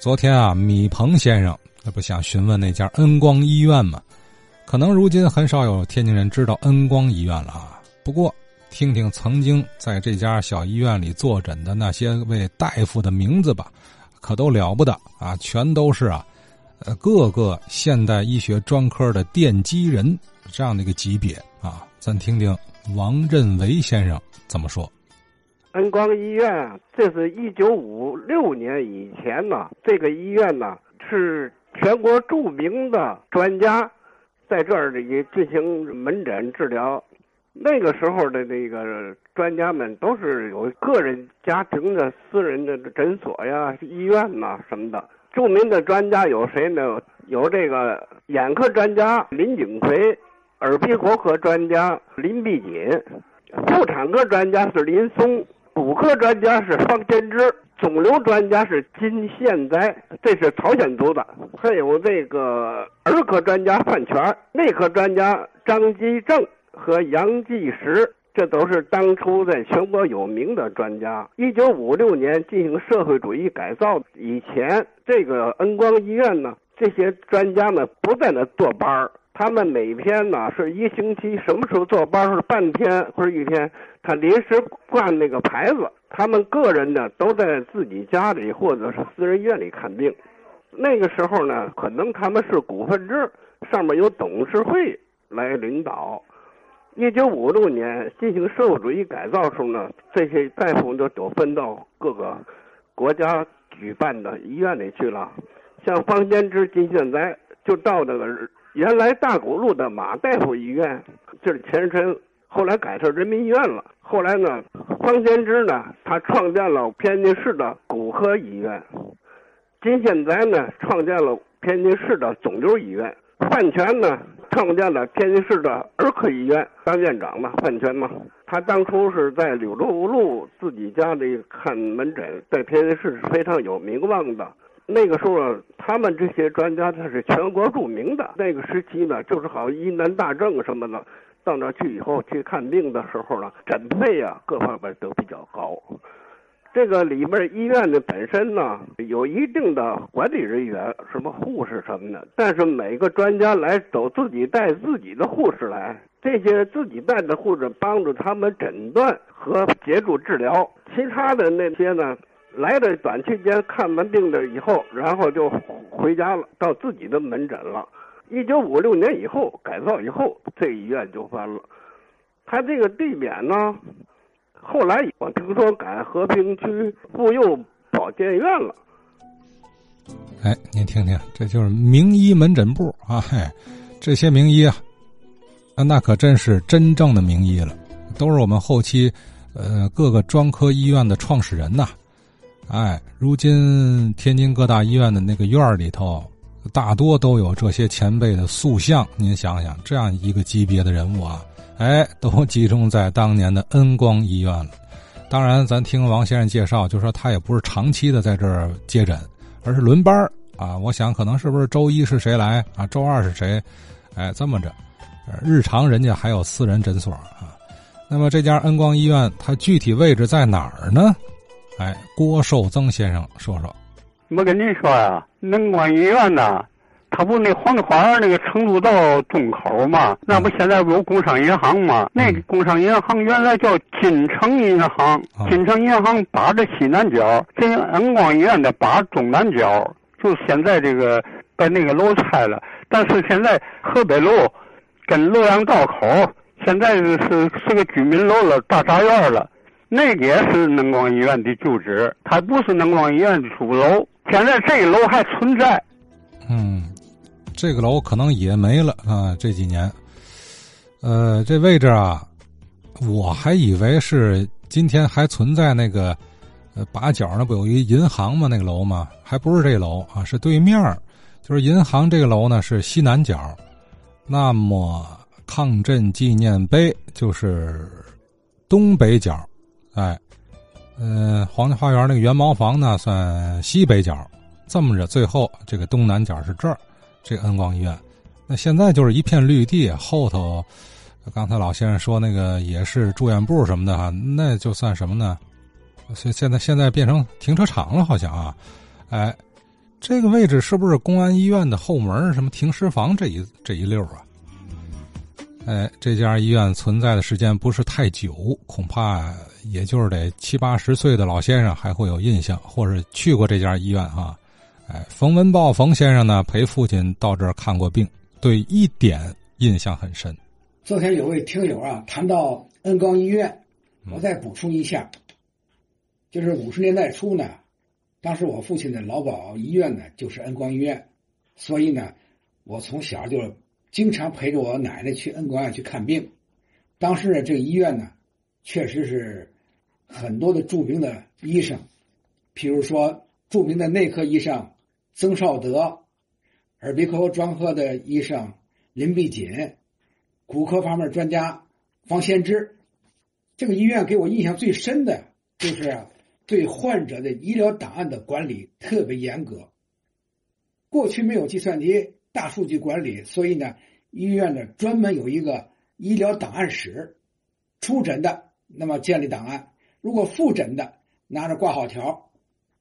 昨天啊，米鹏先生那不想询问那家恩光医院吗？可能如今很少有天津人知道恩光医院了啊。不过，听听曾经在这家小医院里坐诊的那些位大夫的名字吧，可都了不得啊！全都是啊，呃，各个现代医学专科的奠基人这样的一个级别啊。咱听听王振维先生怎么说。恩光医院，这是一九五六年以前呢，这个医院呢是全国著名的专家在这儿里进行门诊治疗。那个时候的那个专家们都是有个人家庭的私人的诊所呀、医院呐什么的。著名的专家有谁呢？有这个眼科专家林景奎，耳鼻喉科专家林必锦，妇产科专家是林松。骨科专家是方天之，肿瘤专家是金宪哉，这是朝鲜族的；还有这个儿科专家范全，内科专家张基正和杨继石，这都是当初在全国有名的专家。一九五六年进行社会主义改造以前，这个恩光医院呢，这些专家们不在那坐班儿。他们每天呢是一星期，什么时候坐班是半天或者一天，他临时挂那个牌子。他们个人呢都在自己家里或者是私人医院里看病。那个时候呢，可能他们是股份制，上面有董事会来领导。一九五六年进行社会主义改造时候呢，这些大夫就都分到各个国家举办的医院里去了。像方先知、金现在就到那个。原来大沽路的马大夫医院，这是前身，后来改成人民医院了。后来呢，方先之呢，他创建了天津市的骨科医院；金现在呢，创建了天津市的肿瘤医院；范全呢，创建了天津市的儿科医院，当院长嘛，范全嘛。他当初是在柳州路自己家里看门诊，在天津市是非常有名望的。那个时候，他们这些专家他是全国著名的。那个时期呢，就是好疑难大症什么的，到那去以后去看病的时候呢，诊费啊各方面都比较高。这个里面医院的本身呢，有一定的管理人员，什么护士什么的。但是每个专家来都自己带自己的护士来，这些自己带的护士帮助他们诊断和协助治疗。其他的那些呢？来的短期间看完病的以后，然后就回家了，到自己的门诊了。一九五六年以后改造以后，这医院就翻了。他这个地点呢，后来我听说改和平区妇幼保健院了。哎，您听听，这就是名医门诊部啊！嘿，这些名医啊，那可真是真正的名医了，都是我们后期呃各个专科医院的创始人呐。哎，如今天津各大医院的那个院里头，大多都有这些前辈的塑像。您想想，这样一个级别的人物啊，哎，都集中在当年的恩光医院了。当然，咱听王先生介绍，就说他也不是长期的在这儿接诊，而是轮班啊。我想，可能是不是周一是谁来啊？周二是谁？哎，这么着，日常人家还有私人诊所啊。那么这家恩光医院，它具体位置在哪儿呢？哎，郭寿增先生说说。我跟您说呀，能光医院呐，他不那黄花园那个成都道中口嘛？那不现在不有工商银行嘛？那个工商银行原来叫金城银行，金城银行把着西南角，这恩光医院的把中南角，就现在这个把那个楼拆了，但是现在河北路跟洛阳道口现在是是个居民楼了，大杂院了。那也是能光医院的旧址，它不是能光医院的主楼。现在这个楼还存在。嗯，这个楼可能也没了啊。这几年，呃，这位置啊，我还以为是今天还存在那个，呃，把角那不有一银行吗？那个楼吗？还不是这楼啊，是对面就是银行这个楼呢是西南角，那么抗震纪念碑就是东北角。哎，嗯，皇家花园那个元茅房呢，算西北角。这么着，最后这个东南角是这儿，这恩光医院。那现在就是一片绿地，后头刚才老先生说那个也是住院部什么的哈，那就算什么呢？现现在现在变成停车场了，好像啊。哎，这个位置是不是公安医院的后门？什么停尸房这一这一溜啊？哎，这家医院存在的时间不是太久，恐怕也就是得七八十岁的老先生还会有印象，或者去过这家医院啊。哎，冯文豹冯先生呢，陪父亲到这儿看过病，对一点印象很深。昨天有位听友啊谈到恩光医院，我再补充一下，就是五十年代初呢，当时我父亲的劳保医院呢就是恩光医院，所以呢，我从小就经常陪着我奶奶去恩光院去看病。当时呢，这个医院呢，确实是很多的著名的医生，譬如说著名的内科医生曾少德，耳鼻喉专科的医生林必锦。骨科方面专家方先知，这个医院给我印象最深的就是对患者的医疗档案的管理特别严格。过去没有计算机、大数据管理，所以呢，医院呢专门有一个医疗档案室，出诊的那么建立档案，如果复诊的拿着挂号条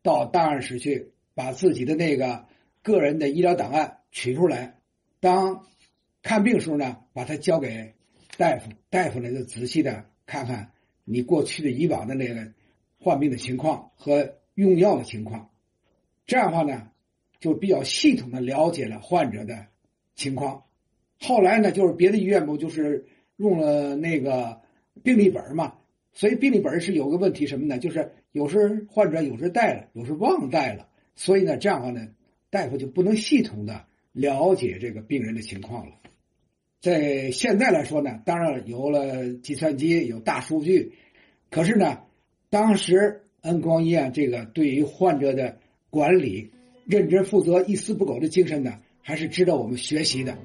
到档案室去，把自己的那个个人的医疗档案取出来，当。看病时候呢，把它交给大夫，大夫呢就仔细的看看你过去的以往的那个患病的情况和用药的情况，这样的话呢，就比较系统的了解了患者的情况。后来呢，就是别的医院不就是用了那个病历本嘛，所以病历本是有个问题什么呢？就是有时患者有时带了，有时忘带了，所以呢，这样的话呢，大夫就不能系统的了解这个病人的情况了。在现在来说呢，当然有了计算机，有大数据，可是呢，当时恩光医院这个对于患者的管理、认真负责、一丝不苟的精神呢，还是值得我们学习的。